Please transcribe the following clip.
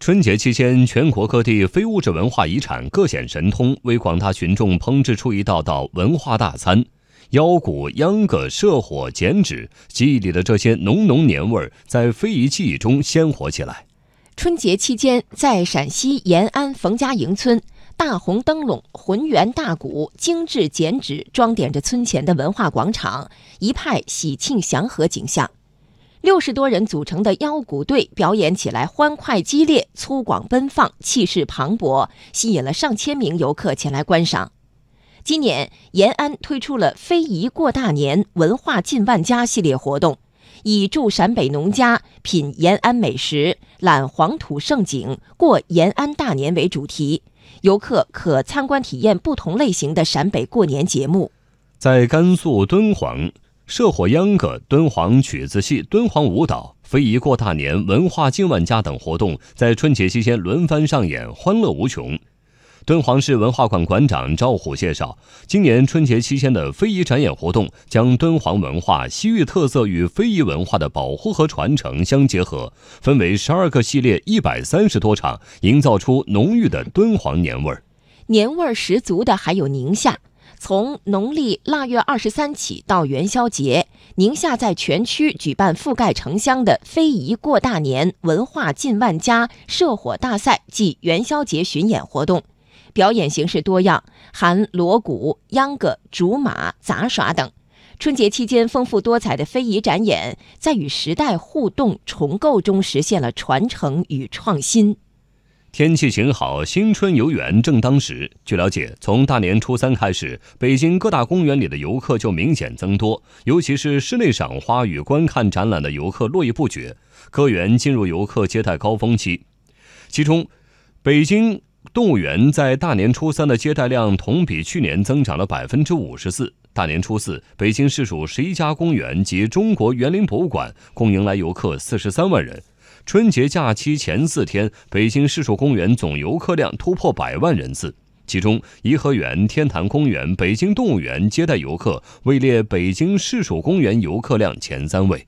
春节期间，全国各地非物质文化遗产各显神通，为广大群众烹制出一道道文化大餐。腰鼓、秧歌、社火、剪纸，记忆里的这些浓浓年味儿，在非遗记忆中鲜活起来。春节期间，在陕西延安冯家营村，大红灯笼、浑圆大鼓、精致剪纸装点着村前的文化广场，一派喜庆祥和景象。六十多人组成的腰鼓队表演起来欢快激烈、粗犷奔放、气势磅礴，吸引了上千名游客前来观赏。今年延安推出了“非遗过大年，文化进万家”系列活动，以驻陕北农家、品延安美食、览黄土盛景、过延安大年为主题，游客可参观体验不同类型的陕北过年节目。在甘肃敦煌。社火秧歌、敦煌曲子戏、敦煌舞蹈、非遗过大年、文化进万家等活动在春节期间轮番上演，欢乐无穷。敦煌市文化馆馆长赵虎介绍，今年春节期间的非遗展演活动将敦煌文化、西域特色与非遗文化的保护和传承相结合，分为十二个系列，一百三十多场，营造出浓郁的敦煌年味儿。年味儿十足的还有宁夏。从农历腊月二十三起到元宵节，宁夏在全区举办覆盖城乡的非遗过大年、文化进万家、社火大赛暨元宵节巡演活动，表演形式多样，含锣鼓、秧歌、竹马、杂耍等。春节期间丰富多彩的非遗展演，在与时代互动重构中实现了传承与创新。天气晴好，新春游园正当时。据了解，从大年初三开始，北京各大公园里的游客就明显增多，尤其是室内赏花与观看展览的游客络绎不绝，各园进入游客接待高峰期。其中，北京动物园在大年初三的接待量同比去年增长了百分之五十四。大年初四，北京市属十一家公园及中国园林博物馆共迎来游客四十三万人。春节假期前四天，北京市属公园总游客量突破百万人次，其中颐和园、天坛公园、北京动物园接待游客位列北京市属公园游客量前三位。